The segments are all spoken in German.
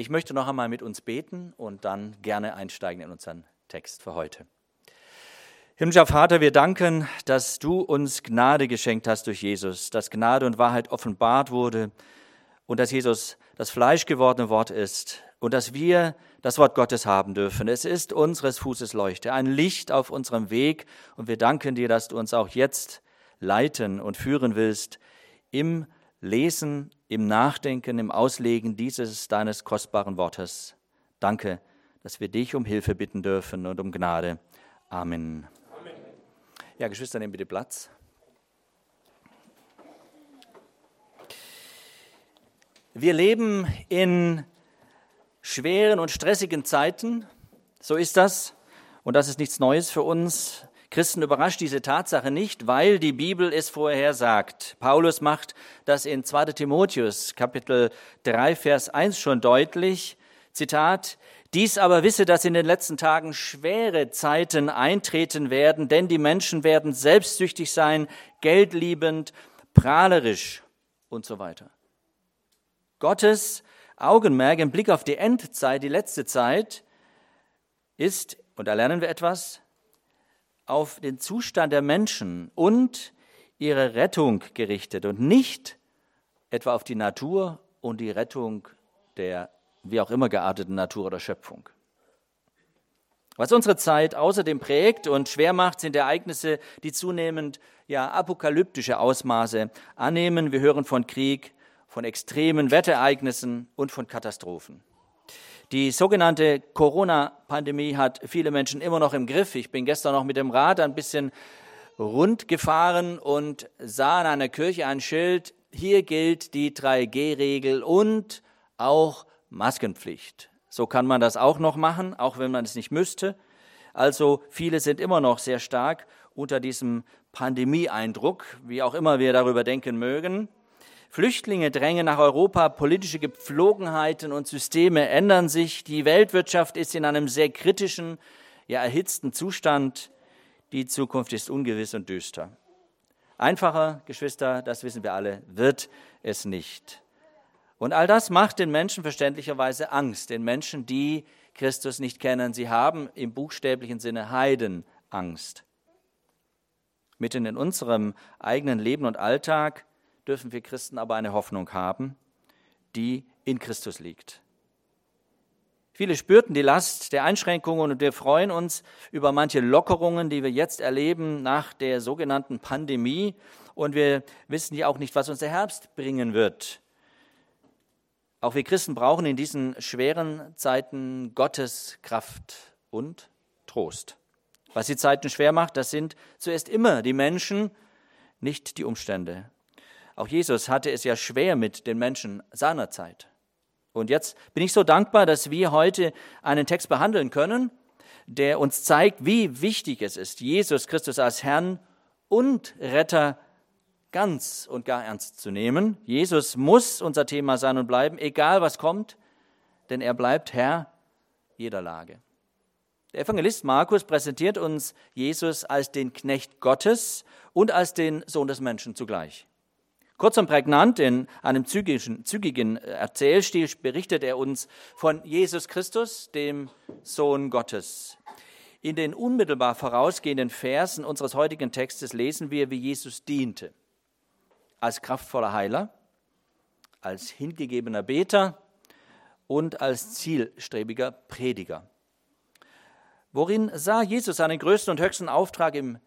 Ich möchte noch einmal mit uns beten und dann gerne einsteigen in unseren Text für heute. Himmlischer Vater, wir danken, dass du uns Gnade geschenkt hast durch Jesus, dass Gnade und Wahrheit offenbart wurde und dass Jesus das fleischgewordene Wort ist und dass wir das Wort Gottes haben dürfen. Es ist unseres Fußes Leuchte, ein Licht auf unserem Weg und wir danken dir, dass du uns auch jetzt leiten und führen willst im Lesen, im Nachdenken, im Auslegen dieses deines kostbaren Wortes. Danke, dass wir dich um Hilfe bitten dürfen und um Gnade. Amen. Amen. Ja, Geschwister, nehmen bitte Platz. Wir leben in schweren und stressigen Zeiten. So ist das. Und das ist nichts Neues für uns. Christen überrascht diese Tatsache nicht, weil die Bibel es vorher sagt. Paulus macht das in 2 Timotheus Kapitel 3 Vers 1 schon deutlich. Zitat, dies aber wisse, dass in den letzten Tagen schwere Zeiten eintreten werden, denn die Menschen werden selbstsüchtig sein, geldliebend, prahlerisch und so weiter. Gottes Augenmerk im Blick auf die Endzeit, die letzte Zeit, ist, und da lernen wir etwas, auf den Zustand der Menschen und ihre Rettung gerichtet und nicht etwa auf die Natur und die Rettung der wie auch immer gearteten Natur oder Schöpfung. Was unsere Zeit außerdem prägt und schwer macht, sind Ereignisse, die zunehmend ja apokalyptische Ausmaße annehmen. Wir hören von Krieg, von extremen Wetterereignissen und von Katastrophen. Die sogenannte Corona-Pandemie hat viele Menschen immer noch im Griff. Ich bin gestern noch mit dem Rad ein bisschen rund gefahren und sah in einer Kirche ein Schild, hier gilt die 3G-Regel und auch Maskenpflicht. So kann man das auch noch machen, auch wenn man es nicht müsste. Also viele sind immer noch sehr stark unter diesem Pandemie-Eindruck, wie auch immer wir darüber denken mögen. Flüchtlinge drängen nach Europa, politische Gepflogenheiten und Systeme ändern sich, die Weltwirtschaft ist in einem sehr kritischen, ja erhitzten Zustand, die Zukunft ist ungewiss und düster. Einfacher, Geschwister, das wissen wir alle, wird es nicht. Und all das macht den Menschen verständlicherweise Angst, den Menschen, die Christus nicht kennen. Sie haben im buchstäblichen Sinne Heidenangst. Mitten in unserem eigenen Leben und Alltag dürfen wir Christen aber eine Hoffnung haben, die in Christus liegt. Viele spürten die Last der Einschränkungen und wir freuen uns über manche Lockerungen, die wir jetzt erleben nach der sogenannten Pandemie. Und wir wissen ja auch nicht, was uns der Herbst bringen wird. Auch wir Christen brauchen in diesen schweren Zeiten Gottes Kraft und Trost. Was die Zeiten schwer macht, das sind zuerst immer die Menschen, nicht die Umstände. Auch Jesus hatte es ja schwer mit den Menschen seiner Zeit. Und jetzt bin ich so dankbar, dass wir heute einen Text behandeln können, der uns zeigt, wie wichtig es ist, Jesus Christus als Herrn und Retter ganz und gar ernst zu nehmen. Jesus muss unser Thema sein und bleiben, egal was kommt, denn er bleibt Herr jeder Lage. Der Evangelist Markus präsentiert uns Jesus als den Knecht Gottes und als den Sohn des Menschen zugleich. Kurz und prägnant in einem zügigen, zügigen Erzählstil berichtet er uns von Jesus Christus, dem Sohn Gottes. In den unmittelbar vorausgehenden Versen unseres heutigen Textes lesen wir, wie Jesus diente. Als kraftvoller Heiler, als hingegebener Beter und als zielstrebiger Prediger. Worin sah Jesus seinen größten und höchsten Auftrag im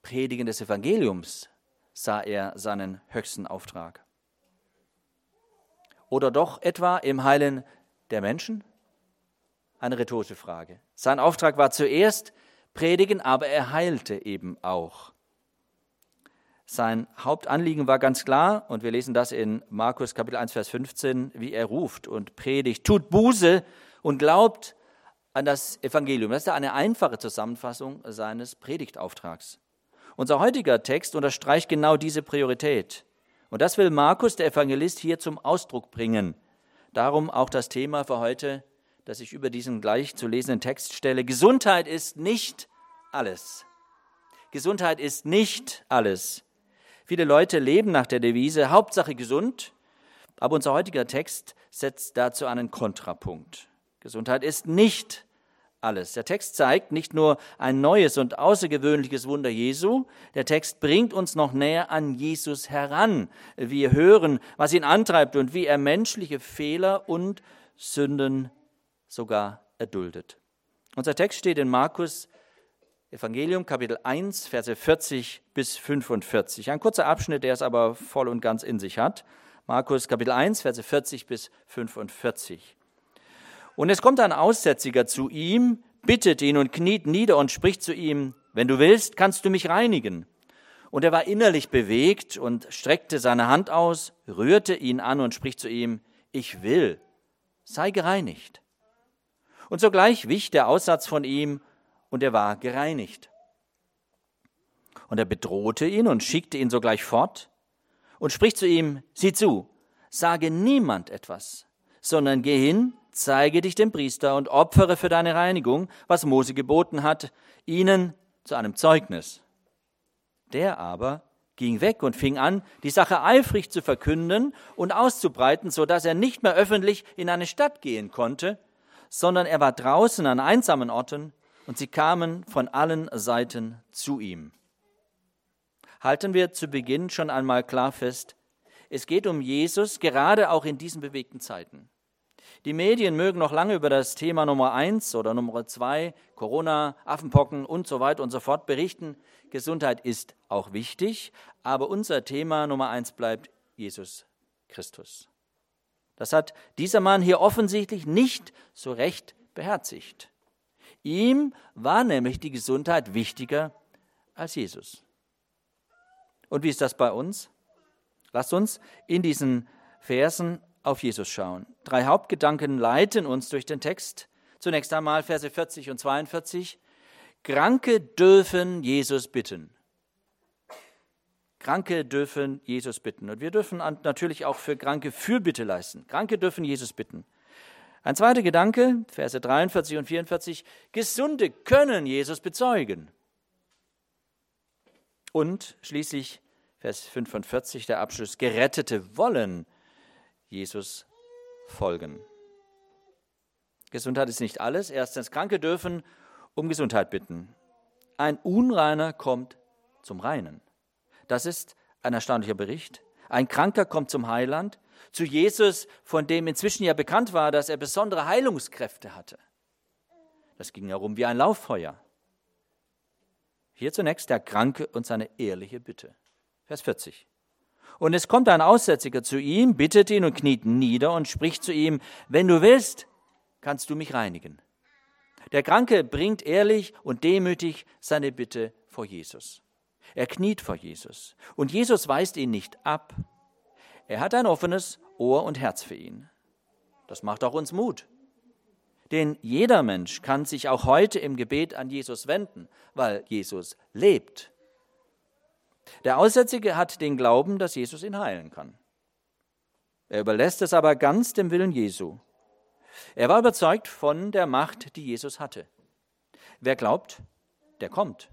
Predigen des Evangeliums? Sah er seinen höchsten Auftrag. Oder doch etwa im Heilen der Menschen? Eine rhetorische Frage. Sein Auftrag war zuerst predigen, aber er heilte eben auch. Sein Hauptanliegen war ganz klar, und wir lesen das in Markus Kapitel 1, Vers 15, wie er ruft und predigt, tut Buße und glaubt an das Evangelium. Das ist eine einfache Zusammenfassung seines Predigtauftrags. Unser heutiger Text unterstreicht genau diese Priorität. Und das will Markus, der Evangelist, hier zum Ausdruck bringen. Darum auch das Thema für heute, das ich über diesen gleich zu lesenden Text stelle. Gesundheit ist nicht alles. Gesundheit ist nicht alles. Viele Leute leben nach der Devise Hauptsache gesund, aber unser heutiger Text setzt dazu einen Kontrapunkt. Gesundheit ist nicht alles. Der Text zeigt nicht nur ein neues und außergewöhnliches Wunder Jesu, der Text bringt uns noch näher an Jesus heran. Wir hören, was ihn antreibt und wie er menschliche Fehler und Sünden sogar erduldet. Unser Text steht in Markus Evangelium Kapitel 1, Verse 40 bis 45. Ein kurzer Abschnitt, der es aber voll und ganz in sich hat. Markus Kapitel 1, Verse 40 bis 45. Und es kommt ein Aussätziger zu ihm, bittet ihn und kniet nieder und spricht zu ihm, wenn du willst, kannst du mich reinigen. Und er war innerlich bewegt und streckte seine Hand aus, rührte ihn an und spricht zu ihm, ich will, sei gereinigt. Und sogleich wich der Aussatz von ihm und er war gereinigt. Und er bedrohte ihn und schickte ihn sogleich fort und spricht zu ihm, sieh zu, sage niemand etwas, sondern geh hin, zeige dich dem Priester und opfere für deine Reinigung, was Mose geboten hat, ihnen zu einem Zeugnis. Der aber ging weg und fing an, die Sache eifrig zu verkünden und auszubreiten, so dass er nicht mehr öffentlich in eine Stadt gehen konnte, sondern er war draußen an einsamen Orten und sie kamen von allen Seiten zu ihm. Halten wir zu Beginn schon einmal klar fest, es geht um Jesus, gerade auch in diesen bewegten Zeiten. Die Medien mögen noch lange über das Thema Nummer eins oder Nummer zwei, Corona, Affenpocken und so weiter und so fort berichten. Gesundheit ist auch wichtig, aber unser Thema Nummer eins bleibt Jesus Christus. Das hat dieser Mann hier offensichtlich nicht so recht beherzigt. Ihm war nämlich die Gesundheit wichtiger als Jesus. Und wie ist das bei uns? Lasst uns in diesen Versen auf Jesus schauen. Drei Hauptgedanken leiten uns durch den Text. Zunächst einmal Verse 40 und 42. Kranke dürfen Jesus bitten. Kranke dürfen Jesus bitten. Und wir dürfen natürlich auch für Kranke Fürbitte leisten. Kranke dürfen Jesus bitten. Ein zweiter Gedanke, Verse 43 und 44. Gesunde können Jesus bezeugen. Und schließlich Vers 45, der Abschluss. Gerettete wollen Jesus folgen. Gesundheit ist nicht alles. Erstens, Kranke dürfen um Gesundheit bitten. Ein Unreiner kommt zum Reinen. Das ist ein erstaunlicher Bericht. Ein Kranker kommt zum Heiland, zu Jesus, von dem inzwischen ja bekannt war, dass er besondere Heilungskräfte hatte. Das ging herum wie ein Lauffeuer. Hier zunächst der Kranke und seine ehrliche Bitte. Vers 40. Und es kommt ein Aussätziger zu ihm, bittet ihn und kniet nieder und spricht zu ihm, wenn du willst, kannst du mich reinigen. Der Kranke bringt ehrlich und demütig seine Bitte vor Jesus. Er kniet vor Jesus und Jesus weist ihn nicht ab. Er hat ein offenes Ohr und Herz für ihn. Das macht auch uns Mut. Denn jeder Mensch kann sich auch heute im Gebet an Jesus wenden, weil Jesus lebt. Der Aussätzige hat den Glauben, dass Jesus ihn heilen kann. Er überlässt es aber ganz dem Willen Jesu. Er war überzeugt von der Macht, die Jesus hatte. Wer glaubt, der kommt.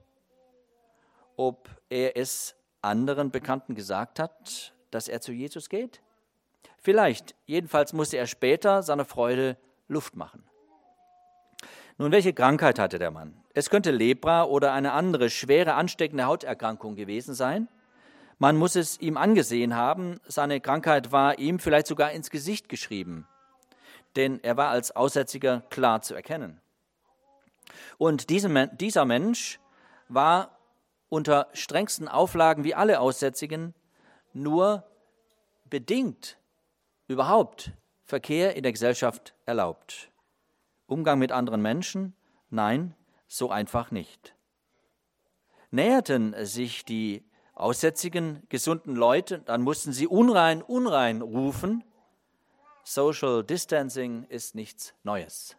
Ob er es anderen Bekannten gesagt hat, dass er zu Jesus geht? Vielleicht. Jedenfalls musste er später seiner Freude Luft machen. Nun, welche Krankheit hatte der Mann? Es könnte Lepra oder eine andere schwere ansteckende Hauterkrankung gewesen sein. Man muss es ihm angesehen haben, seine Krankheit war ihm vielleicht sogar ins Gesicht geschrieben, denn er war als Aussätziger klar zu erkennen. Und dieser Mensch war unter strengsten Auflagen wie alle Aussätzigen nur bedingt überhaupt Verkehr in der Gesellschaft erlaubt. Umgang mit anderen Menschen? Nein, so einfach nicht. Näherten sich die aussätzigen, gesunden Leute, dann mussten sie unrein, unrein rufen. Social Distancing ist nichts Neues.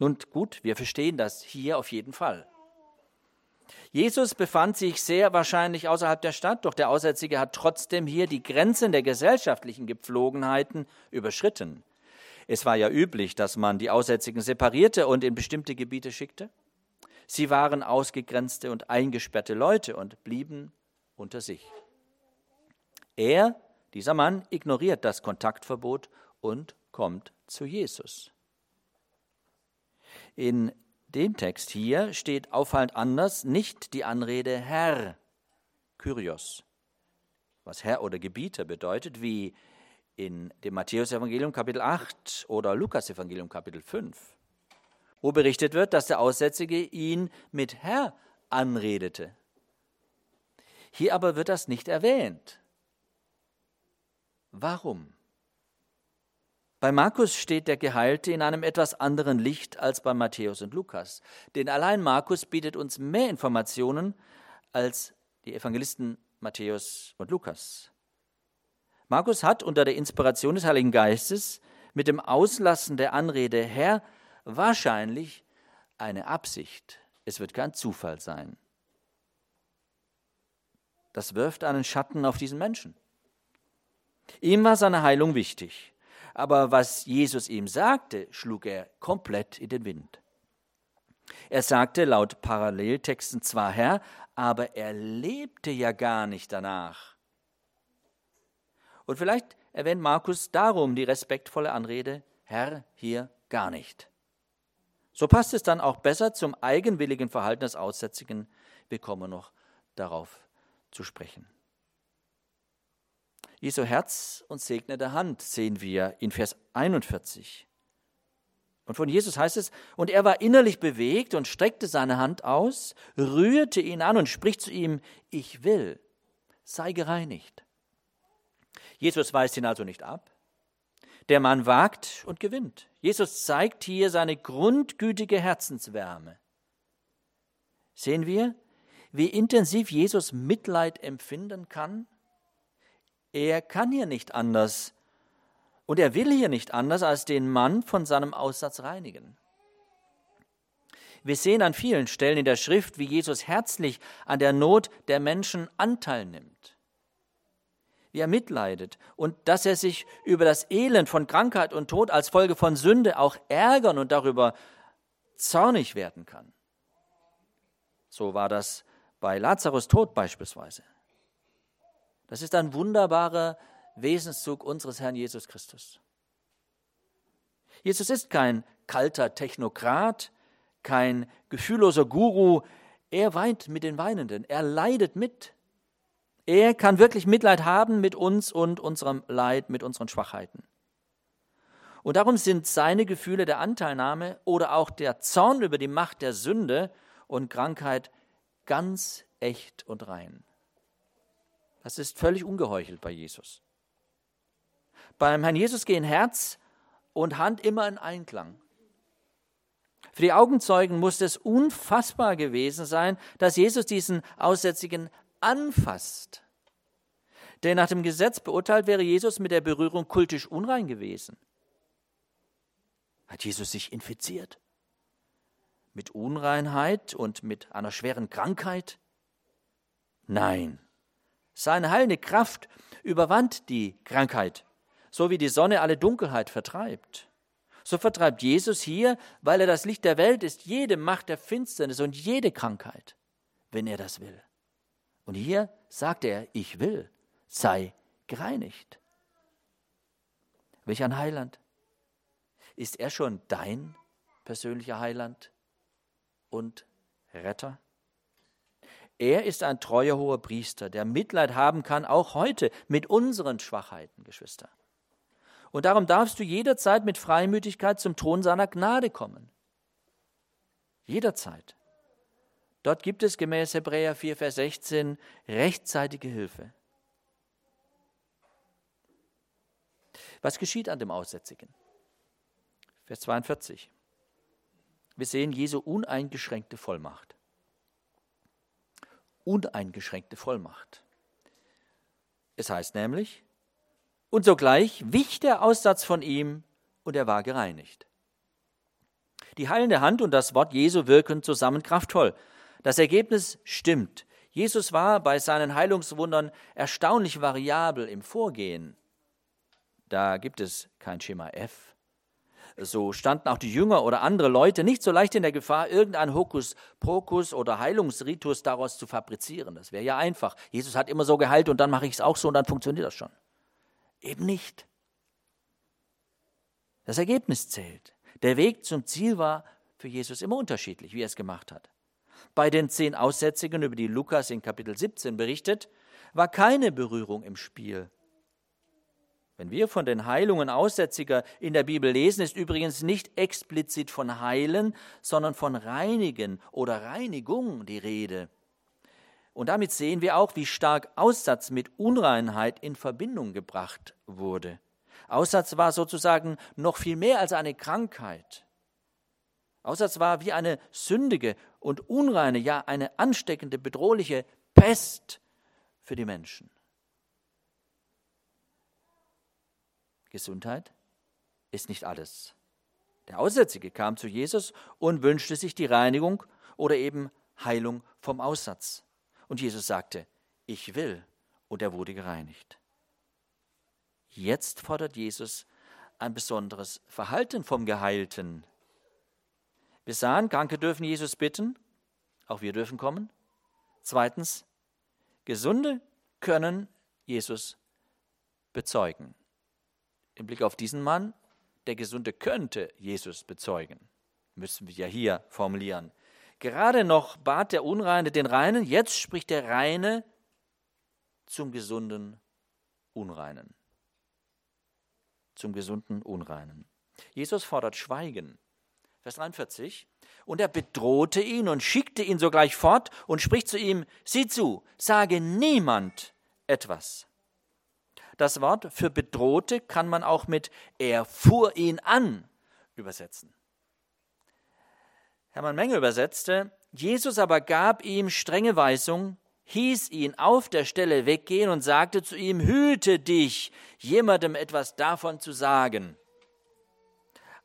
Und gut, wir verstehen das hier auf jeden Fall. Jesus befand sich sehr wahrscheinlich außerhalb der Stadt, doch der Aussätzige hat trotzdem hier die Grenzen der gesellschaftlichen Gepflogenheiten überschritten. Es war ja üblich, dass man die Aussätzigen separierte und in bestimmte Gebiete schickte. Sie waren ausgegrenzte und eingesperrte Leute und blieben unter sich. Er, dieser Mann, ignoriert das Kontaktverbot und kommt zu Jesus. In dem Text hier steht auffallend anders nicht die Anrede Herr, Kyrios, was Herr oder Gebieter bedeutet, wie in dem Matthäusevangelium Kapitel 8 oder Lukasevangelium Kapitel 5, wo berichtet wird, dass der Aussätzige ihn mit Herr anredete. Hier aber wird das nicht erwähnt. Warum? Bei Markus steht der Geheilte in einem etwas anderen Licht als bei Matthäus und Lukas. Denn allein Markus bietet uns mehr Informationen als die Evangelisten Matthäus und Lukas. Markus hat unter der Inspiration des Heiligen Geistes mit dem Auslassen der Anrede Herr wahrscheinlich eine Absicht. Es wird kein Zufall sein. Das wirft einen Schatten auf diesen Menschen. Ihm war seine Heilung wichtig aber was Jesus ihm sagte, schlug er komplett in den Wind. Er sagte laut Paralleltexten zwar Herr, aber er lebte ja gar nicht danach. Und vielleicht erwähnt Markus darum die respektvolle Anrede Herr hier gar nicht. So passt es dann auch besser zum eigenwilligen Verhalten des Aussätzigen. Wir kommen noch darauf zu sprechen. Jesu Herz und segnende Hand sehen wir in Vers 41. Und von Jesus heißt es, und er war innerlich bewegt und streckte seine Hand aus, rührte ihn an und spricht zu ihm, ich will, sei gereinigt. Jesus weist ihn also nicht ab. Der Mann wagt und gewinnt. Jesus zeigt hier seine grundgütige Herzenswärme. Sehen wir, wie intensiv Jesus Mitleid empfinden kann er kann hier nicht anders und er will hier nicht anders, als den Mann von seinem Aussatz reinigen. Wir sehen an vielen Stellen in der Schrift, wie Jesus herzlich an der Not der Menschen Anteil nimmt, wie er mitleidet und dass er sich über das Elend von Krankheit und Tod als Folge von Sünde auch ärgern und darüber zornig werden kann. So war das bei Lazarus Tod beispielsweise. Das ist ein wunderbarer Wesenszug unseres Herrn Jesus Christus. Jesus ist kein kalter Technokrat, kein gefühlloser Guru. Er weint mit den Weinenden, er leidet mit. Er kann wirklich Mitleid haben mit uns und unserem Leid, mit unseren Schwachheiten. Und darum sind seine Gefühle der Anteilnahme oder auch der Zorn über die Macht der Sünde und Krankheit ganz echt und rein. Das ist völlig ungeheuchelt bei Jesus. Beim Herrn Jesus gehen Herz und Hand immer in Einklang. Für die Augenzeugen muss es unfassbar gewesen sein, dass Jesus diesen Aussätzigen anfasst. Denn nach dem Gesetz beurteilt wäre Jesus mit der Berührung kultisch unrein gewesen. Hat Jesus sich infiziert? Mit Unreinheit und mit einer schweren Krankheit? Nein. Seine heilende Kraft überwand die Krankheit, so wie die Sonne alle Dunkelheit vertreibt. So vertreibt Jesus hier, weil er das Licht der Welt ist, jede Macht der Finsternis und jede Krankheit, wenn er das will. Und hier sagt er, ich will, sei gereinigt. Welch ein Heiland. Ist er schon dein persönlicher Heiland und Retter? Er ist ein treuer hoher Priester, der Mitleid haben kann, auch heute mit unseren Schwachheiten, Geschwister. Und darum darfst du jederzeit mit Freimütigkeit zum Thron seiner Gnade kommen. Jederzeit. Dort gibt es gemäß Hebräer 4, Vers 16 rechtzeitige Hilfe. Was geschieht an dem Aussätzigen? Vers 42. Wir sehen Jesu uneingeschränkte Vollmacht uneingeschränkte Vollmacht. Es heißt nämlich, und sogleich wich der Aussatz von ihm und er war gereinigt. Die heilende Hand und das Wort Jesu wirken zusammen kraftvoll. Das Ergebnis stimmt. Jesus war bei seinen Heilungswundern erstaunlich variabel im Vorgehen. Da gibt es kein Schema F, so standen auch die Jünger oder andere Leute nicht so leicht in der Gefahr, irgendein Hokuspokus oder Heilungsritus daraus zu fabrizieren. Das wäre ja einfach. Jesus hat immer so geheilt und dann mache ich es auch so und dann funktioniert das schon. Eben nicht. Das Ergebnis zählt. Der Weg zum Ziel war für Jesus immer unterschiedlich, wie er es gemacht hat. Bei den zehn Aussätzigen, über die Lukas in Kapitel 17 berichtet, war keine Berührung im Spiel. Wenn wir von den Heilungen Aussätziger in der Bibel lesen, ist übrigens nicht explizit von Heilen, sondern von Reinigen oder Reinigung die Rede. Und damit sehen wir auch, wie stark Aussatz mit Unreinheit in Verbindung gebracht wurde. Aussatz war sozusagen noch viel mehr als eine Krankheit. Aussatz war wie eine sündige und unreine, ja eine ansteckende, bedrohliche Pest für die Menschen. Gesundheit ist nicht alles. Der Aussätzige kam zu Jesus und wünschte sich die Reinigung oder eben Heilung vom Aussatz. Und Jesus sagte, ich will, und er wurde gereinigt. Jetzt fordert Jesus ein besonderes Verhalten vom Geheilten. Wir sahen, Kranke dürfen Jesus bitten, auch wir dürfen kommen. Zweitens, Gesunde können Jesus bezeugen. Im Blick auf diesen Mann, der Gesunde könnte Jesus bezeugen, müssen wir ja hier formulieren. Gerade noch bat der Unreine den Reinen, jetzt spricht der Reine zum gesunden Unreinen. Zum gesunden Unreinen. Jesus fordert Schweigen. Vers 43. Und er bedrohte ihn und schickte ihn sogleich fort und spricht zu ihm, sieh zu, sage niemand etwas. Das Wort für bedrohte kann man auch mit er fuhr ihn an übersetzen. Hermann Menge übersetzte, Jesus aber gab ihm strenge Weisung, hieß ihn auf der Stelle weggehen und sagte zu ihm, hüte dich, jemandem etwas davon zu sagen.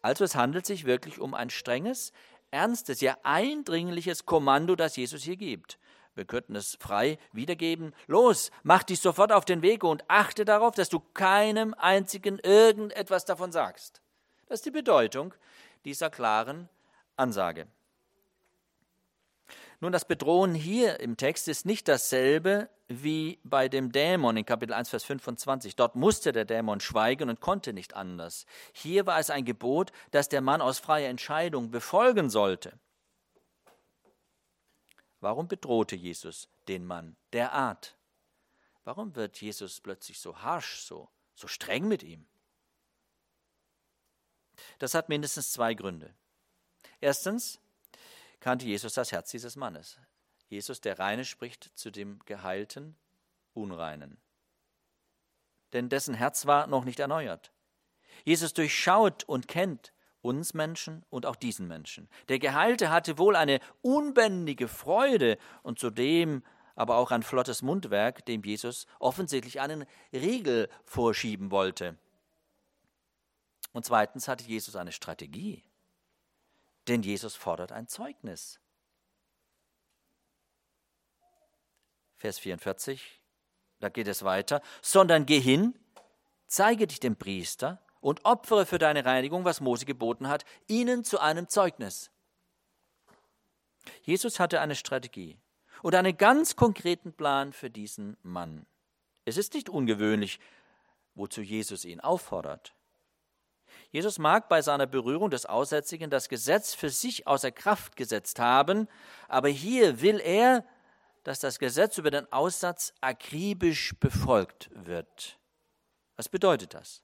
Also es handelt sich wirklich um ein strenges, ernstes, ja eindringliches Kommando, das Jesus hier gibt. Wir könnten es frei wiedergeben. Los, mach dich sofort auf den Weg und achte darauf, dass du keinem einzigen irgendetwas davon sagst. Das ist die Bedeutung dieser klaren Ansage. Nun, das Bedrohen hier im Text ist nicht dasselbe wie bei dem Dämon in Kapitel 1, Vers 25. Dort musste der Dämon schweigen und konnte nicht anders. Hier war es ein Gebot, das der Mann aus freier Entscheidung befolgen sollte. Warum bedrohte Jesus den Mann derart? Warum wird Jesus plötzlich so harsch, so, so streng mit ihm? Das hat mindestens zwei Gründe. Erstens kannte Jesus das Herz dieses Mannes. Jesus, der Reine, spricht zu dem geheilten Unreinen. Denn dessen Herz war noch nicht erneuert. Jesus durchschaut und kennt uns Menschen und auch diesen Menschen. Der Geheilte hatte wohl eine unbändige Freude und zudem aber auch ein flottes Mundwerk, dem Jesus offensichtlich einen Riegel vorschieben wollte. Und zweitens hatte Jesus eine Strategie, denn Jesus fordert ein Zeugnis. Vers 44, da geht es weiter, sondern geh hin, zeige dich dem Priester und opfere für deine Reinigung, was Mose geboten hat, ihnen zu einem Zeugnis. Jesus hatte eine Strategie und einen ganz konkreten Plan für diesen Mann. Es ist nicht ungewöhnlich, wozu Jesus ihn auffordert. Jesus mag bei seiner Berührung des Aussätzigen das Gesetz für sich außer Kraft gesetzt haben, aber hier will er, dass das Gesetz über den Aussatz akribisch befolgt wird. Was bedeutet das?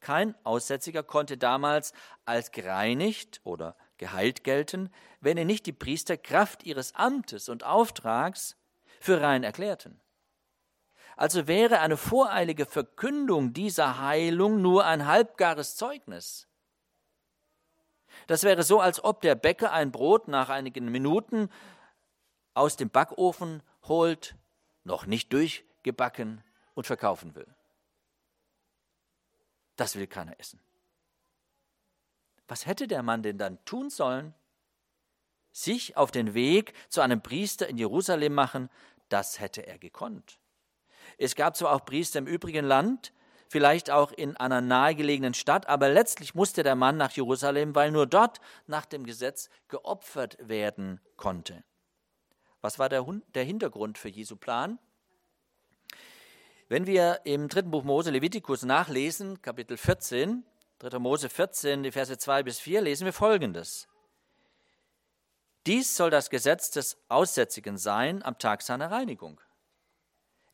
Kein Aussätziger konnte damals als gereinigt oder geheilt gelten, wenn er nicht die Priester Kraft ihres Amtes und Auftrags für rein erklärten. Also wäre eine voreilige Verkündung dieser Heilung nur ein halbgares Zeugnis. Das wäre so, als ob der Bäcker ein Brot nach einigen Minuten aus dem Backofen holt, noch nicht durchgebacken und verkaufen will. Das will keiner essen. Was hätte der Mann denn dann tun sollen? Sich auf den Weg zu einem Priester in Jerusalem machen, das hätte er gekonnt. Es gab zwar auch Priester im übrigen Land, vielleicht auch in einer nahegelegenen Stadt, aber letztlich musste der Mann nach Jerusalem, weil nur dort nach dem Gesetz geopfert werden konnte. Was war der, der Hintergrund für Jesu Plan? Wenn wir im dritten Buch Mose Levitikus nachlesen, Kapitel 14, 3. Mose 14, die Verse 2 bis 4, lesen wir folgendes. Dies soll das Gesetz des Aussätzigen sein am Tag seiner Reinigung.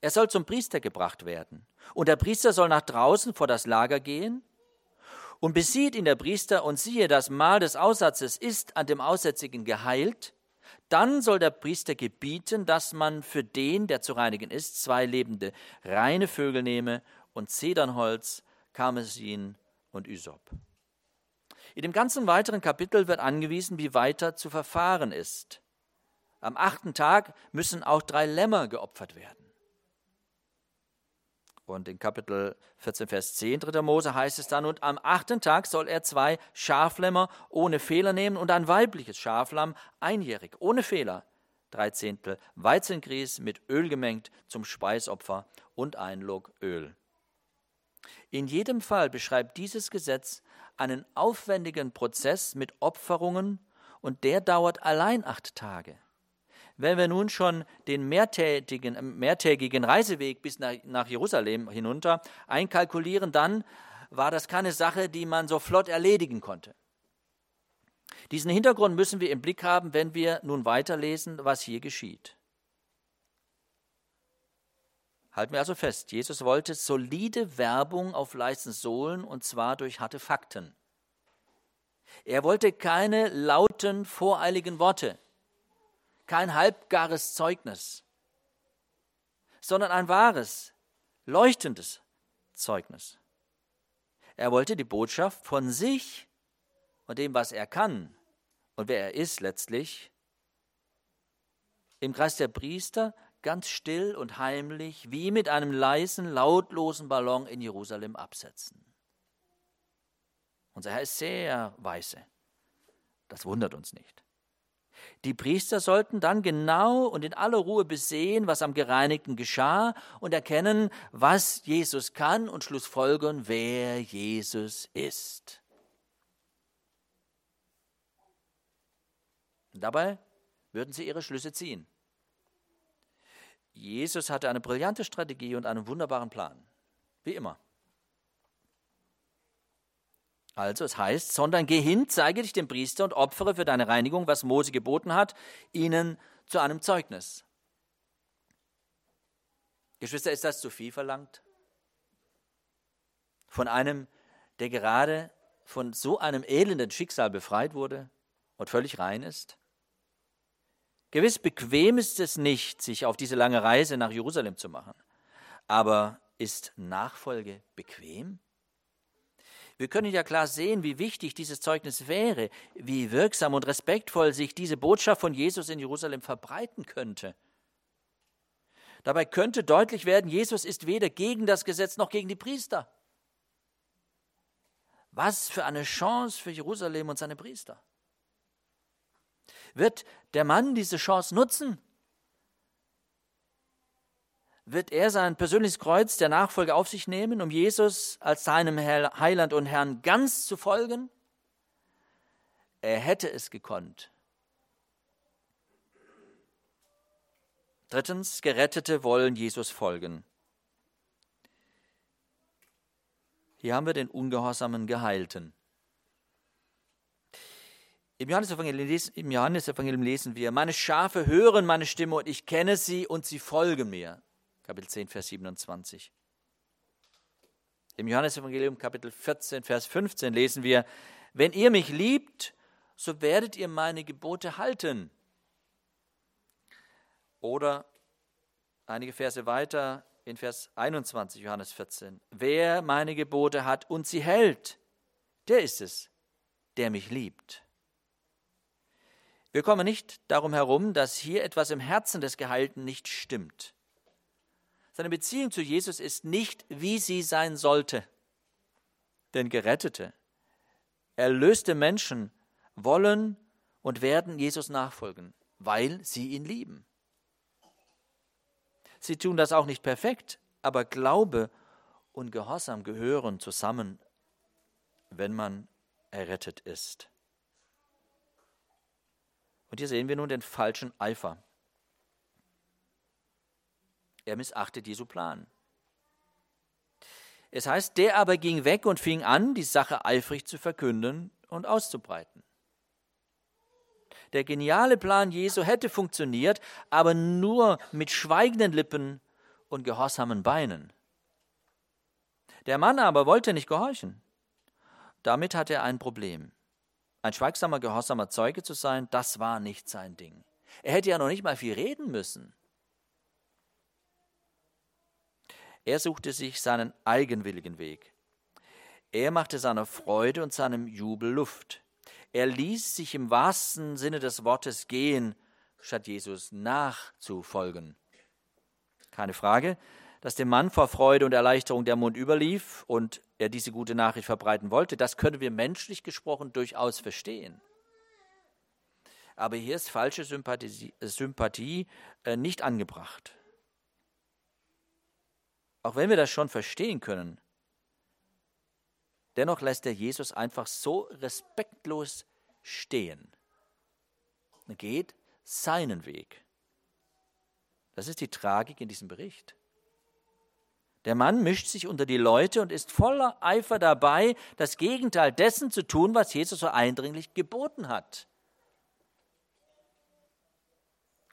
Er soll zum Priester gebracht werden, und der Priester soll nach draußen vor das Lager gehen, und besieht ihn der Priester, und siehe, das Mal des Aussatzes ist an dem Aussätzigen geheilt, dann soll der Priester gebieten, dass man für den, der zu reinigen ist, zwei lebende reine Vögel nehme und Zedernholz, Karmesin und Ysop. In dem ganzen weiteren Kapitel wird angewiesen, wie weiter zu verfahren ist. Am achten Tag müssen auch drei Lämmer geopfert werden. Und in Kapitel 14, Vers 10, 3. Mose heißt es dann, und am achten Tag soll er zwei Schaflämmer ohne Fehler nehmen und ein weibliches Schaflamm einjährig, ohne Fehler, drei Zehntel Weizengrieß mit Öl gemengt zum Speisopfer und ein Log Öl. In jedem Fall beschreibt dieses Gesetz einen aufwendigen Prozess mit Opferungen und der dauert allein acht Tage. Wenn wir nun schon den mehrtägigen, äh, mehrtägigen Reiseweg bis nach, nach Jerusalem hinunter einkalkulieren, dann war das keine Sache, die man so flott erledigen konnte. Diesen Hintergrund müssen wir im Blick haben, wenn wir nun weiterlesen, was hier geschieht. Halten wir also fest, Jesus wollte solide Werbung auf leisen Sohlen und zwar durch harte Fakten. Er wollte keine lauten, voreiligen Worte, kein halbgares Zeugnis, sondern ein wahres, leuchtendes Zeugnis. Er wollte die Botschaft von sich und dem, was er kann und wer er ist letztlich, im Kreis der Priester ganz still und heimlich, wie mit einem leisen, lautlosen Ballon in Jerusalem absetzen. Unser Herr ist sehr weise. Das wundert uns nicht. Die Priester sollten dann genau und in aller Ruhe besehen, was am Gereinigten geschah und erkennen, was Jesus kann und schlussfolgern, wer Jesus ist. Dabei würden sie ihre Schlüsse ziehen. Jesus hatte eine brillante Strategie und einen wunderbaren Plan. Wie immer. Also es heißt, sondern geh hin, zeige dich dem Priester und opfere für deine Reinigung, was Mose geboten hat, ihnen zu einem Zeugnis. Geschwister, ist das zu viel verlangt? Von einem, der gerade von so einem elenden Schicksal befreit wurde und völlig rein ist? Gewiss bequem ist es nicht, sich auf diese lange Reise nach Jerusalem zu machen. Aber ist Nachfolge bequem? Wir können ja klar sehen, wie wichtig dieses Zeugnis wäre, wie wirksam und respektvoll sich diese Botschaft von Jesus in Jerusalem verbreiten könnte. Dabei könnte deutlich werden, Jesus ist weder gegen das Gesetz noch gegen die Priester. Was für eine Chance für Jerusalem und seine Priester. Wird der Mann diese Chance nutzen? Wird er sein persönliches Kreuz der Nachfolge auf sich nehmen, um Jesus als seinem Heiland und Herrn ganz zu folgen? Er hätte es gekonnt. Drittens, Gerettete wollen Jesus folgen. Hier haben wir den ungehorsamen Geheilten. Im Johannesevangelium, lesen wir, meine Schafe hören meine Stimme und ich kenne sie und sie folgen mir. Kapitel 10, Vers 27. Im Johannesevangelium Kapitel 14, Vers 15 lesen wir, wenn ihr mich liebt, so werdet ihr meine Gebote halten. Oder einige Verse weiter in Vers 21 Johannes 14, wer meine Gebote hat und sie hält, der ist es, der mich liebt. Wir kommen nicht darum herum, dass hier etwas im Herzen des Geheilten nicht stimmt. Seine Beziehung zu Jesus ist nicht, wie sie sein sollte. Denn Gerettete, erlöste Menschen wollen und werden Jesus nachfolgen, weil sie ihn lieben. Sie tun das auch nicht perfekt, aber Glaube und Gehorsam gehören zusammen, wenn man errettet ist. Und hier sehen wir nun den falschen Eifer. Er missachtet Jesu Plan. Es heißt, der aber ging weg und fing an, die Sache eifrig zu verkünden und auszubreiten. Der geniale Plan Jesu hätte funktioniert, aber nur mit schweigenden Lippen und gehorsamen Beinen. Der Mann aber wollte nicht gehorchen. Damit hatte er ein Problem. Ein schweigsamer, gehorsamer Zeuge zu sein, das war nicht sein Ding. Er hätte ja noch nicht mal viel reden müssen. Er suchte sich seinen eigenwilligen Weg. Er machte seiner Freude und seinem Jubel Luft. Er ließ sich im wahrsten Sinne des Wortes gehen, statt Jesus nachzufolgen. Keine Frage, dass dem Mann vor Freude und Erleichterung der Mund überlief und er diese gute Nachricht verbreiten wollte, das können wir menschlich gesprochen durchaus verstehen. Aber hier ist falsche Sympathie, Sympathie äh, nicht angebracht. Auch wenn wir das schon verstehen können, dennoch lässt er Jesus einfach so respektlos stehen. Er geht seinen Weg. Das ist die Tragik in diesem Bericht. Der Mann mischt sich unter die Leute und ist voller Eifer dabei, das Gegenteil dessen zu tun, was Jesus so eindringlich geboten hat.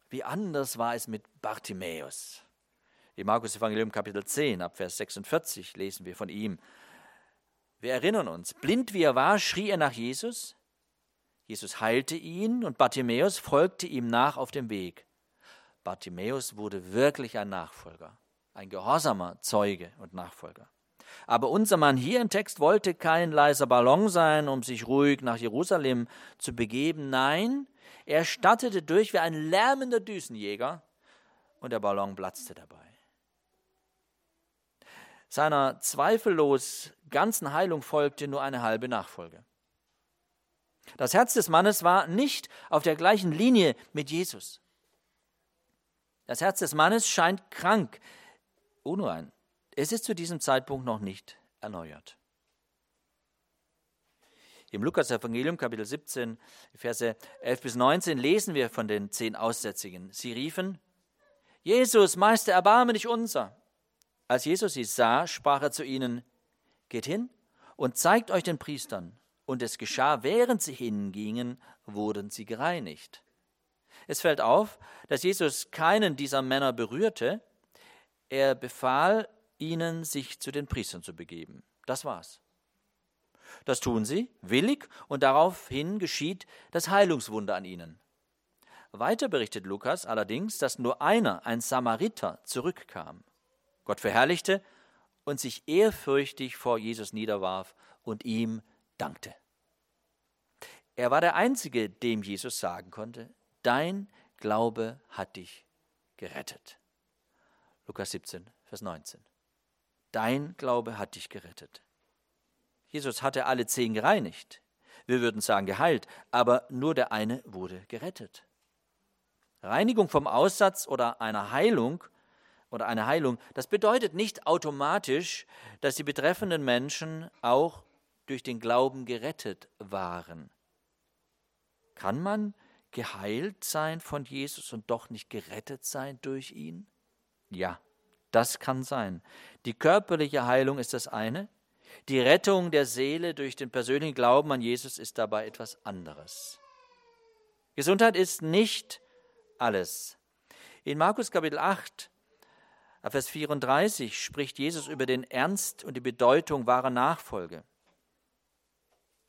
Wie anders war es mit Bartimäus. Im Markus Evangelium Kapitel 10 ab Vers 46 lesen wir von ihm. Wir erinnern uns, blind wie er war, schrie er nach Jesus. Jesus heilte ihn und Bartimäus folgte ihm nach auf dem Weg. Bartimäus wurde wirklich ein Nachfolger, ein gehorsamer Zeuge und Nachfolger. Aber unser Mann hier im Text wollte kein leiser Ballon sein, um sich ruhig nach Jerusalem zu begeben. Nein, er stattete durch wie ein lärmender Düsenjäger und der Ballon platzte dabei seiner zweifellos ganzen Heilung folgte nur eine halbe Nachfolge. Das Herz des Mannes war nicht auf der gleichen Linie mit Jesus. Das Herz des Mannes scheint krank, unrein. Es ist zu diesem Zeitpunkt noch nicht erneuert. Im Lukas-Evangelium, Kapitel 17, Verse 11 bis 19, lesen wir von den zehn Aussätzigen. Sie riefen: Jesus, Meister, erbarme dich unser. Als Jesus sie sah, sprach er zu ihnen, Geht hin und zeigt euch den Priestern. Und es geschah, während sie hingingen, wurden sie gereinigt. Es fällt auf, dass Jesus keinen dieser Männer berührte. Er befahl ihnen, sich zu den Priestern zu begeben. Das war's. Das tun sie, willig, und daraufhin geschieht das Heilungswunder an ihnen. Weiter berichtet Lukas allerdings, dass nur einer, ein Samariter, zurückkam. Gott verherrlichte und sich ehrfürchtig vor Jesus niederwarf und ihm dankte. Er war der Einzige, dem Jesus sagen konnte, dein Glaube hat dich gerettet. Lukas 17, Vers 19. Dein Glaube hat dich gerettet. Jesus hatte alle zehn gereinigt. Wir würden sagen geheilt, aber nur der eine wurde gerettet. Reinigung vom Aussatz oder einer Heilung oder eine Heilung, das bedeutet nicht automatisch, dass die betreffenden Menschen auch durch den Glauben gerettet waren. Kann man geheilt sein von Jesus und doch nicht gerettet sein durch ihn? Ja, das kann sein. Die körperliche Heilung ist das eine, die Rettung der Seele durch den persönlichen Glauben an Jesus ist dabei etwas anderes. Gesundheit ist nicht alles. In Markus Kapitel 8 Ab Vers 34 spricht Jesus über den Ernst und die Bedeutung wahrer Nachfolge.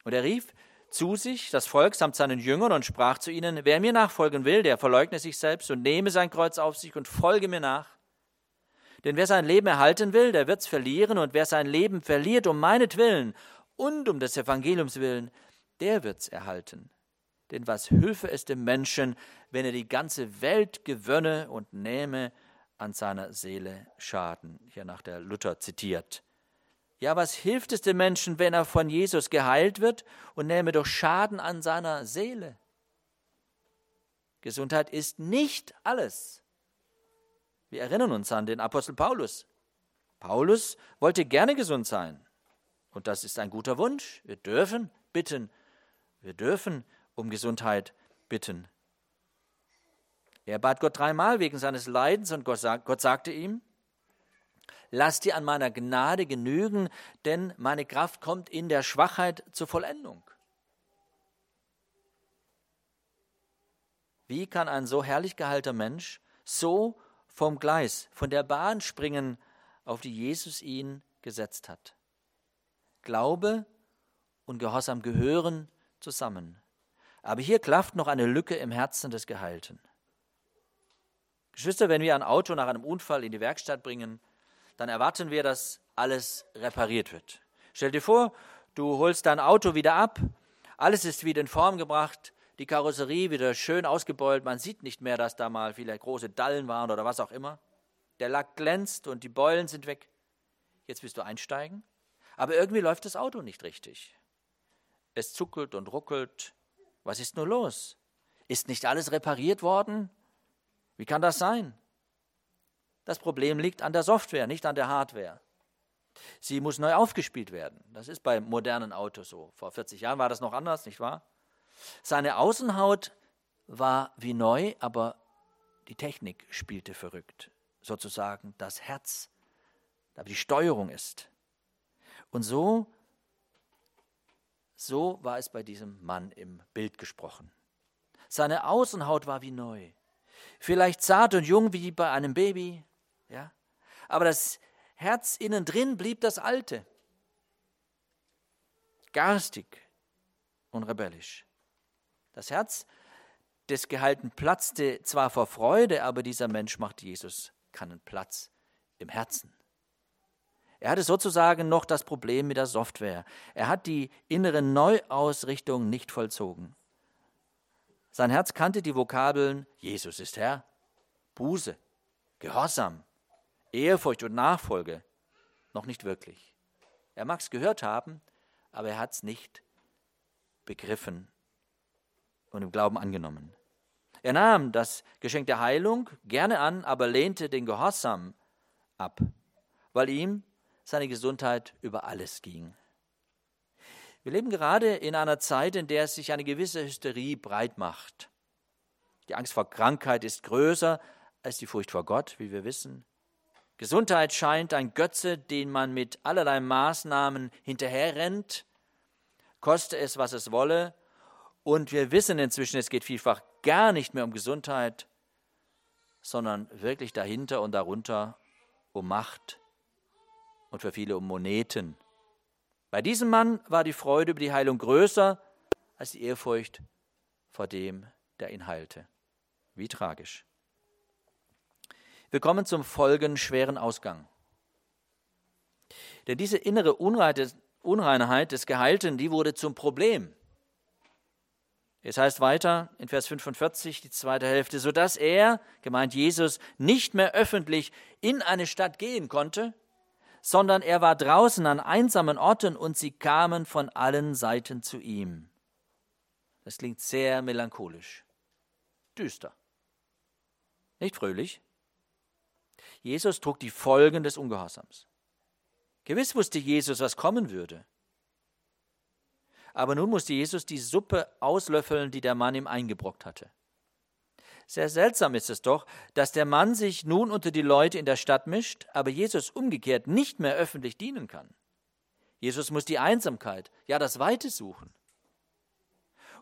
Und er rief zu sich das Volk samt seinen Jüngern und sprach zu ihnen, wer mir nachfolgen will, der verleugne sich selbst und nehme sein Kreuz auf sich und folge mir nach. Denn wer sein Leben erhalten will, der wird's verlieren, und wer sein Leben verliert um meinetwillen und um des Evangeliums willen, der wird's erhalten. Denn was hülfe es dem Menschen, wenn er die ganze Welt gewönne und nehme an seiner Seele schaden, hier nach der Luther zitiert. Ja, was hilft es dem Menschen, wenn er von Jesus geheilt wird und nähme doch Schaden an seiner Seele? Gesundheit ist nicht alles. Wir erinnern uns an den Apostel Paulus. Paulus wollte gerne gesund sein. Und das ist ein guter Wunsch. Wir dürfen bitten. Wir dürfen um Gesundheit bitten. Er bat Gott dreimal wegen seines Leidens und Gott, sag, Gott sagte ihm, lass dir an meiner Gnade genügen, denn meine Kraft kommt in der Schwachheit zur Vollendung. Wie kann ein so herrlich gehaltener Mensch so vom Gleis, von der Bahn springen, auf die Jesus ihn gesetzt hat? Glaube und Gehorsam gehören zusammen. Aber hier klafft noch eine Lücke im Herzen des Geheilten. Geschwister, wenn wir ein Auto nach einem Unfall in die Werkstatt bringen, dann erwarten wir, dass alles repariert wird. Stell dir vor, du holst dein Auto wieder ab, alles ist wieder in Form gebracht, die Karosserie wieder schön ausgebeult, man sieht nicht mehr, dass da mal viele große Dallen waren oder was auch immer. Der Lack glänzt und die Beulen sind weg. Jetzt willst du einsteigen, aber irgendwie läuft das Auto nicht richtig. Es zuckelt und ruckelt. Was ist nur los? Ist nicht alles repariert worden? Wie kann das sein? Das Problem liegt an der Software, nicht an der Hardware. Sie muss neu aufgespielt werden. Das ist bei modernen Autos so. Vor 40 Jahren war das noch anders, nicht wahr? Seine Außenhaut war wie neu, aber die Technik spielte verrückt. Sozusagen das Herz, aber die Steuerung ist. Und so, so war es bei diesem Mann im Bild gesprochen. Seine Außenhaut war wie neu. Vielleicht zart und jung wie bei einem Baby, ja. Aber das Herz innen drin blieb das Alte. Garstig und rebellisch. Das Herz des Gehalten platzte zwar vor Freude, aber dieser Mensch macht Jesus keinen Platz im Herzen. Er hatte sozusagen noch das Problem mit der Software. Er hat die innere Neuausrichtung nicht vollzogen. Sein Herz kannte die Vokabeln Jesus ist Herr, Buße, Gehorsam, Ehrfurcht und Nachfolge noch nicht wirklich. Er mag es gehört haben, aber er hat es nicht begriffen und im Glauben angenommen. Er nahm das Geschenk der Heilung gerne an, aber lehnte den Gehorsam ab, weil ihm seine Gesundheit über alles ging. Wir leben gerade in einer Zeit, in der sich eine gewisse Hysterie breit macht. Die Angst vor Krankheit ist größer als die Furcht vor Gott, wie wir wissen. Gesundheit scheint ein Götze, den man mit allerlei Maßnahmen hinterherrennt, koste es, was es wolle, und wir wissen inzwischen, es geht vielfach gar nicht mehr um Gesundheit, sondern wirklich dahinter und darunter um Macht und für viele um Moneten. Bei diesem Mann war die Freude über die Heilung größer als die Ehrfurcht vor dem, der ihn heilte. Wie tragisch. Wir kommen zum folgenschweren Ausgang. Denn diese innere Unreinheit des Geheilten, die wurde zum Problem. Es heißt weiter in Vers 45, die zweite Hälfte, sodass er, gemeint Jesus, nicht mehr öffentlich in eine Stadt gehen konnte, sondern er war draußen an einsamen Orten und sie kamen von allen Seiten zu ihm. Das klingt sehr melancholisch, düster, nicht fröhlich. Jesus trug die Folgen des Ungehorsams. Gewiss wusste Jesus, was kommen würde. Aber nun musste Jesus die Suppe auslöffeln, die der Mann ihm eingebrockt hatte. Sehr seltsam ist es doch, dass der Mann sich nun unter die Leute in der Stadt mischt, aber Jesus umgekehrt nicht mehr öffentlich dienen kann. Jesus muss die Einsamkeit, ja das Weite suchen.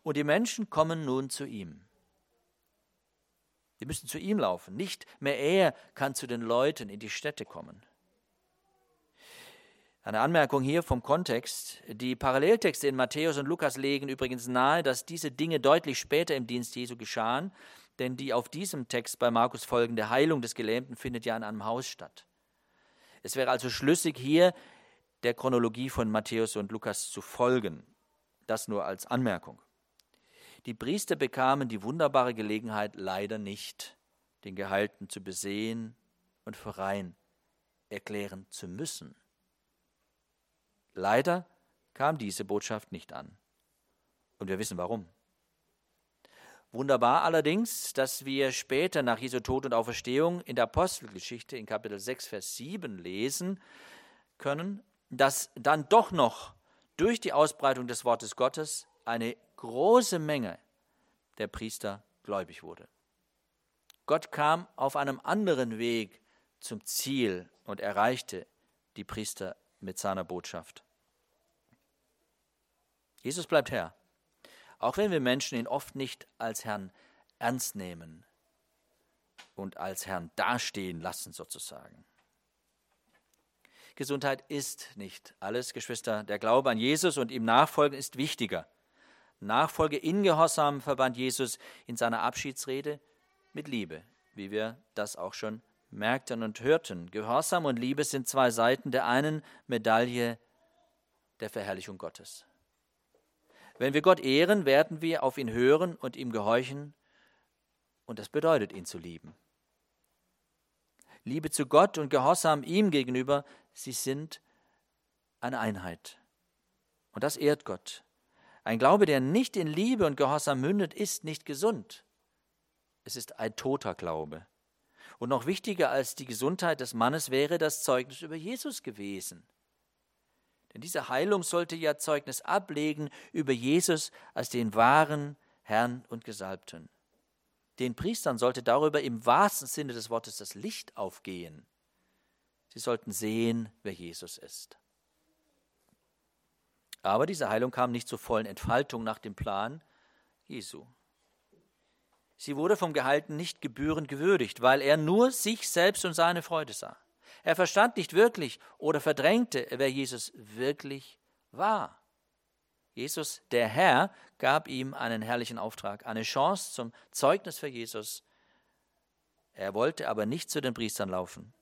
Und die Menschen kommen nun zu ihm. Die müssen zu ihm laufen. Nicht mehr er kann zu den Leuten in die Städte kommen. Eine Anmerkung hier vom Kontext. Die Paralleltexte in Matthäus und Lukas legen übrigens nahe, dass diese Dinge deutlich später im Dienst Jesu geschahen, denn die auf diesem Text bei Markus folgende Heilung des Gelähmten findet ja in einem Haus statt. Es wäre also schlüssig, hier der Chronologie von Matthäus und Lukas zu folgen. Das nur als Anmerkung. Die Priester bekamen die wunderbare Gelegenheit leider nicht, den Geheilten zu besehen und für rein erklären zu müssen. Leider kam diese Botschaft nicht an. Und wir wissen warum. Wunderbar allerdings, dass wir später nach Jesu Tod und Auferstehung in der Apostelgeschichte in Kapitel 6, Vers 7 lesen können, dass dann doch noch durch die Ausbreitung des Wortes Gottes eine große Menge der Priester gläubig wurde. Gott kam auf einem anderen Weg zum Ziel und erreichte die Priester mit seiner Botschaft. Jesus bleibt Herr, auch wenn wir Menschen ihn oft nicht als Herrn ernst nehmen und als Herrn dastehen lassen sozusagen. Gesundheit ist nicht alles, Geschwister. Der Glaube an Jesus und ihm Nachfolgen ist wichtiger. Nachfolge in Gehorsam verband Jesus in seiner Abschiedsrede mit Liebe, wie wir das auch schon merkten und hörten. Gehorsam und Liebe sind zwei Seiten der einen Medaille der Verherrlichung Gottes. Wenn wir Gott ehren, werden wir auf ihn hören und ihm gehorchen, und das bedeutet, ihn zu lieben. Liebe zu Gott und Gehorsam ihm gegenüber, sie sind eine Einheit. Und das ehrt Gott. Ein Glaube, der nicht in Liebe und Gehorsam mündet, ist nicht gesund. Es ist ein toter Glaube. Und noch wichtiger als die Gesundheit des Mannes wäre das Zeugnis über Jesus gewesen. Denn diese Heilung sollte ja Zeugnis ablegen über Jesus als den wahren Herrn und Gesalbten. Den Priestern sollte darüber im wahrsten Sinne des Wortes das Licht aufgehen. Sie sollten sehen, wer Jesus ist. Aber diese Heilung kam nicht zur vollen Entfaltung nach dem Plan Jesu. Sie wurde vom Gehalten nicht gebührend gewürdigt, weil er nur sich selbst und seine Freude sah. Er verstand nicht wirklich oder verdrängte, wer Jesus wirklich war. Jesus, der Herr, gab ihm einen herrlichen Auftrag, eine Chance zum Zeugnis für Jesus. Er wollte aber nicht zu den Priestern laufen.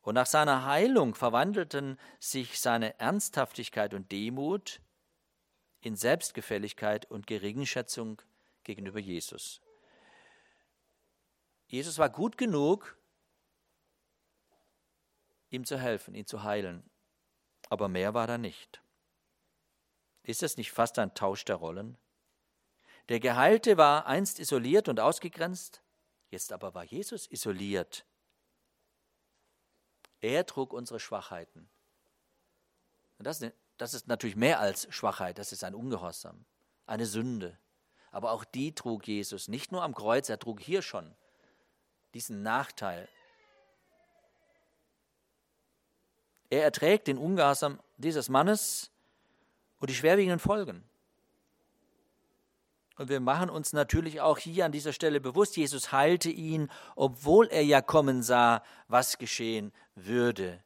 Und nach seiner Heilung verwandelten sich seine Ernsthaftigkeit und Demut in Selbstgefälligkeit und Geringschätzung gegenüber Jesus. Jesus war gut genug, ihm zu helfen, ihn zu heilen, aber mehr war da nicht. Ist es nicht fast ein Tausch der Rollen? Der Geheilte war einst isoliert und ausgegrenzt, jetzt aber war Jesus isoliert. Er trug unsere Schwachheiten. Und das, das ist natürlich mehr als Schwachheit, das ist ein Ungehorsam, eine Sünde. Aber auch die trug Jesus, nicht nur am Kreuz, er trug hier schon diesen Nachteil. Er erträgt den Ungehorsam dieses Mannes und die schwerwiegenden Folgen. Und wir machen uns natürlich auch hier an dieser Stelle bewusst, Jesus heilte ihn, obwohl er ja kommen sah, was geschehen würde.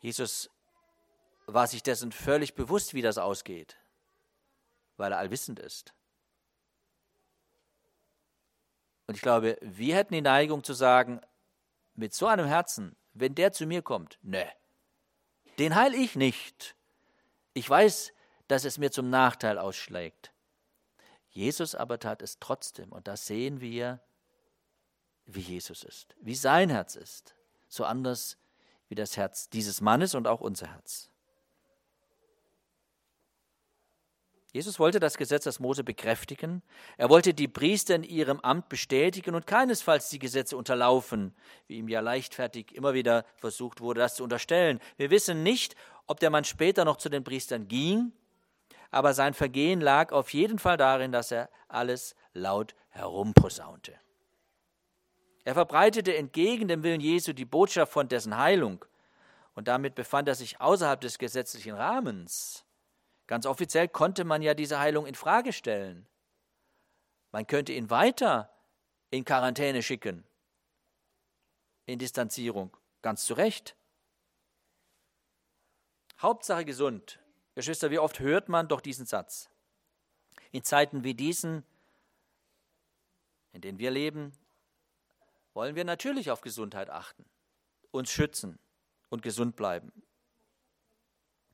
Jesus war sich dessen völlig bewusst, wie das ausgeht, weil er allwissend ist. Und ich glaube, wir hätten die Neigung zu sagen, mit so einem Herzen, wenn der zu mir kommt, ne, den heil ich nicht. Ich weiß, dass es mir zum Nachteil ausschlägt. Jesus aber tat es trotzdem, und da sehen wir, wie Jesus ist, wie sein Herz ist, so anders wie das Herz dieses Mannes und auch unser Herz. Jesus wollte das Gesetz des Mose bekräftigen. Er wollte die Priester in ihrem Amt bestätigen und keinesfalls die Gesetze unterlaufen, wie ihm ja leichtfertig immer wieder versucht wurde, das zu unterstellen. Wir wissen nicht, ob der Mann später noch zu den Priestern ging, aber sein Vergehen lag auf jeden Fall darin, dass er alles laut herumposaunte. Er verbreitete entgegen dem Willen Jesu die Botschaft von dessen Heilung, und damit befand er sich außerhalb des gesetzlichen Rahmens. Ganz offiziell konnte man ja diese Heilung in Frage stellen. Man könnte ihn weiter in Quarantäne schicken, in Distanzierung, ganz zu Recht. Hauptsache gesund. Geschwister, wie oft hört man doch diesen Satz? In Zeiten wie diesen, in denen wir leben, wollen wir natürlich auf Gesundheit achten, uns schützen und gesund bleiben.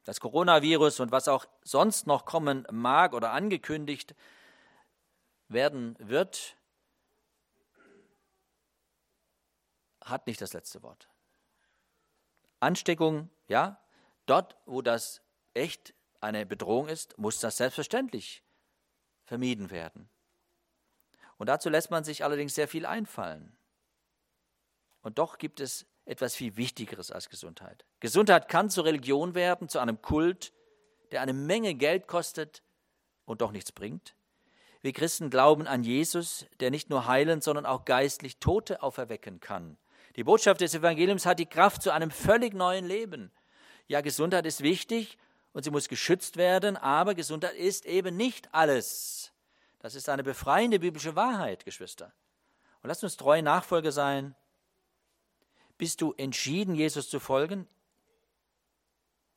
Das Coronavirus und was auch sonst noch kommen mag oder angekündigt werden wird, hat nicht das letzte Wort. Ansteckung, ja, dort, wo das echt eine Bedrohung ist, muss das selbstverständlich vermieden werden. Und dazu lässt man sich allerdings sehr viel einfallen. Und doch gibt es etwas viel Wichtigeres als Gesundheit. Gesundheit kann zur Religion werden, zu einem Kult, der eine Menge Geld kostet und doch nichts bringt. Wir Christen glauben an Jesus, der nicht nur heilen, sondern auch geistlich Tote auferwecken kann, Die Botschaft des Evangeliums hat die Kraft zu einem völlig neuen Leben. Ja, Gesundheit ist wichtig und sie muss geschützt werden, aber Gesundheit ist eben nicht alles. Das ist eine befreiende biblische Wahrheit, Geschwister. Und lasst uns treue Nachfolger sein. Bist du entschieden, Jesus zu folgen?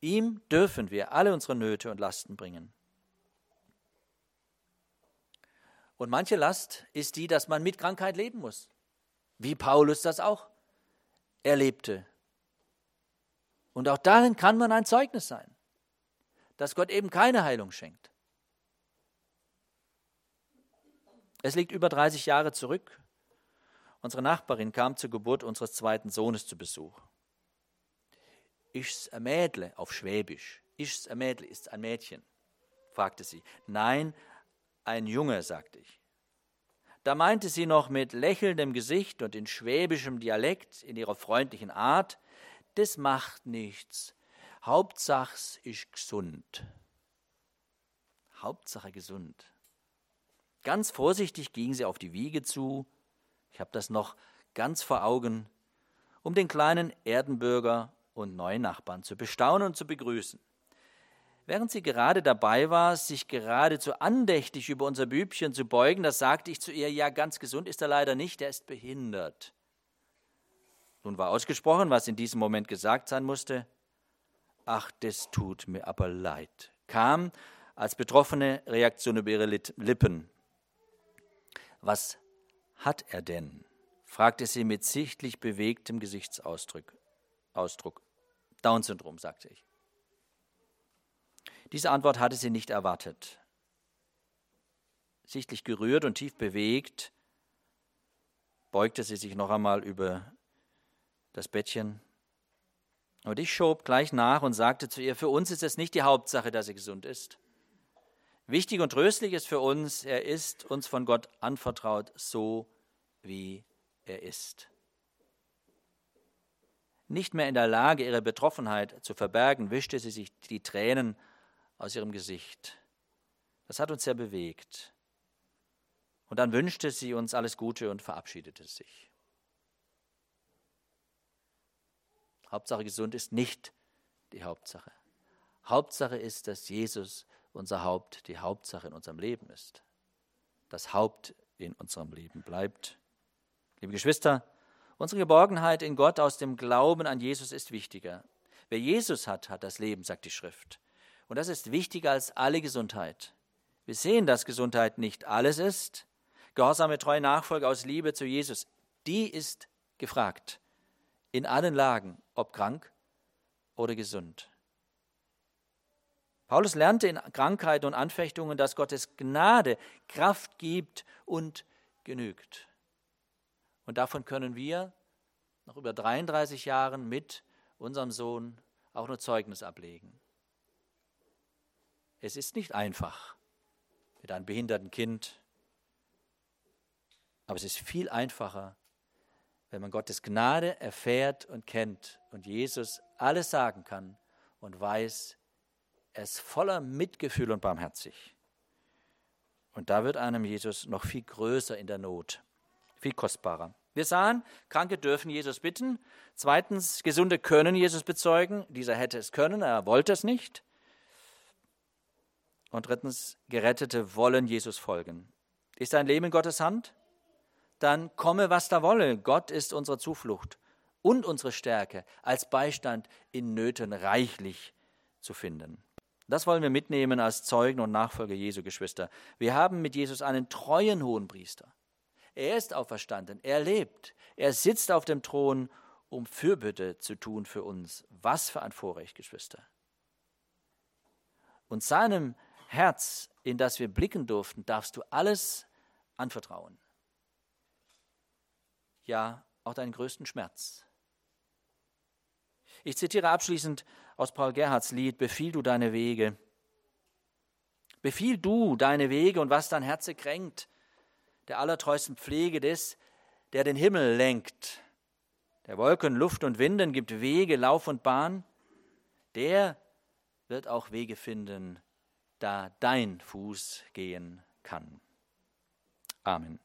Ihm dürfen wir alle unsere Nöte und Lasten bringen. Und manche Last ist die, dass man mit Krankheit leben muss, wie Paulus das auch erlebte. Und auch darin kann man ein Zeugnis sein, dass Gott eben keine Heilung schenkt. Es liegt über 30 Jahre zurück. Unsere Nachbarin kam zur Geburt unseres zweiten Sohnes zu Besuch. Ist's ein Mädle auf Schwäbisch? Ist's ein Mädle? Ist ein Mädchen? fragte sie. Nein, ein Junge, sagte ich. Da meinte sie noch mit lächelndem Gesicht und in schwäbischem Dialekt, in ihrer freundlichen Art, das macht nichts. Hauptsachs ist gesund. Hauptsache gesund. Ganz vorsichtig ging sie auf die Wiege zu, ich habe das noch ganz vor Augen, um den kleinen Erdenbürger und neuen Nachbarn zu bestaunen und zu begrüßen. Während sie gerade dabei war, sich geradezu andächtig über unser Bübchen zu beugen, da sagte ich zu ihr, ja, ganz gesund ist er leider nicht, er ist behindert. Nun war ausgesprochen, was in diesem Moment gesagt sein musste. Ach, das tut mir aber leid, kam als betroffene Reaktion über ihre Lippen. Was hat er denn? fragte sie mit sichtlich bewegtem Gesichtsausdruck. Ausdruck. Down-Syndrom, sagte ich. Diese Antwort hatte sie nicht erwartet. Sichtlich gerührt und tief bewegt, beugte sie sich noch einmal über das Bettchen. Und ich schob gleich nach und sagte zu ihr, für uns ist es nicht die Hauptsache, dass er gesund ist. Wichtig und tröstlich ist für uns, er ist uns von Gott anvertraut, so wie er ist. Nicht mehr in der Lage, ihre Betroffenheit zu verbergen, wischte sie sich die Tränen aus ihrem Gesicht. Das hat uns sehr bewegt. Und dann wünschte sie uns alles Gute und verabschiedete sich. Hauptsache gesund ist nicht die Hauptsache. Hauptsache ist, dass Jesus unser Haupt, die Hauptsache in unserem Leben ist. Das Haupt in unserem Leben bleibt. Liebe Geschwister, unsere Geborgenheit in Gott aus dem Glauben an Jesus ist wichtiger. Wer Jesus hat, hat das Leben, sagt die Schrift. Und das ist wichtiger als alle Gesundheit. Wir sehen, dass Gesundheit nicht alles ist. Gehorsame, treue Nachfolge aus Liebe zu Jesus, die ist gefragt. In allen Lagen, ob krank oder gesund. Paulus lernte in Krankheiten und Anfechtungen, dass Gottes Gnade Kraft gibt und genügt. Und davon können wir nach über 33 Jahren mit unserem Sohn auch nur Zeugnis ablegen. Es ist nicht einfach mit einem behinderten Kind, aber es ist viel einfacher, wenn man Gottes Gnade erfährt und kennt und Jesus alles sagen kann und weiß, er ist voller Mitgefühl und barmherzig. Und da wird einem Jesus noch viel größer in der Not, viel kostbarer. Wir sahen, Kranke dürfen Jesus bitten. Zweitens, Gesunde können Jesus bezeugen. Dieser hätte es können, er wollte es nicht. Und drittens, Gerettete wollen Jesus folgen. Ist dein Leben in Gottes Hand? Dann komme, was da wolle. Gott ist unsere Zuflucht und unsere Stärke, als Beistand in Nöten reichlich zu finden. Das wollen wir mitnehmen als Zeugen und Nachfolger Jesu, Geschwister. Wir haben mit Jesus einen treuen hohen Priester. Er ist auferstanden, er lebt, er sitzt auf dem Thron, um Fürbitte zu tun für uns. Was für ein Vorrecht, Geschwister. Und seinem Herz, in das wir blicken durften, darfst du alles anvertrauen. Ja, auch deinen größten Schmerz. Ich zitiere abschließend aus Paul Gerhards Lied, Befiehl du deine Wege. Befiehl du deine Wege und was dein Herze kränkt, der allertreuesten Pflege des, der den Himmel lenkt, der Wolken, Luft und Winden gibt Wege, Lauf und Bahn, der wird auch Wege finden, da dein Fuß gehen kann. Amen.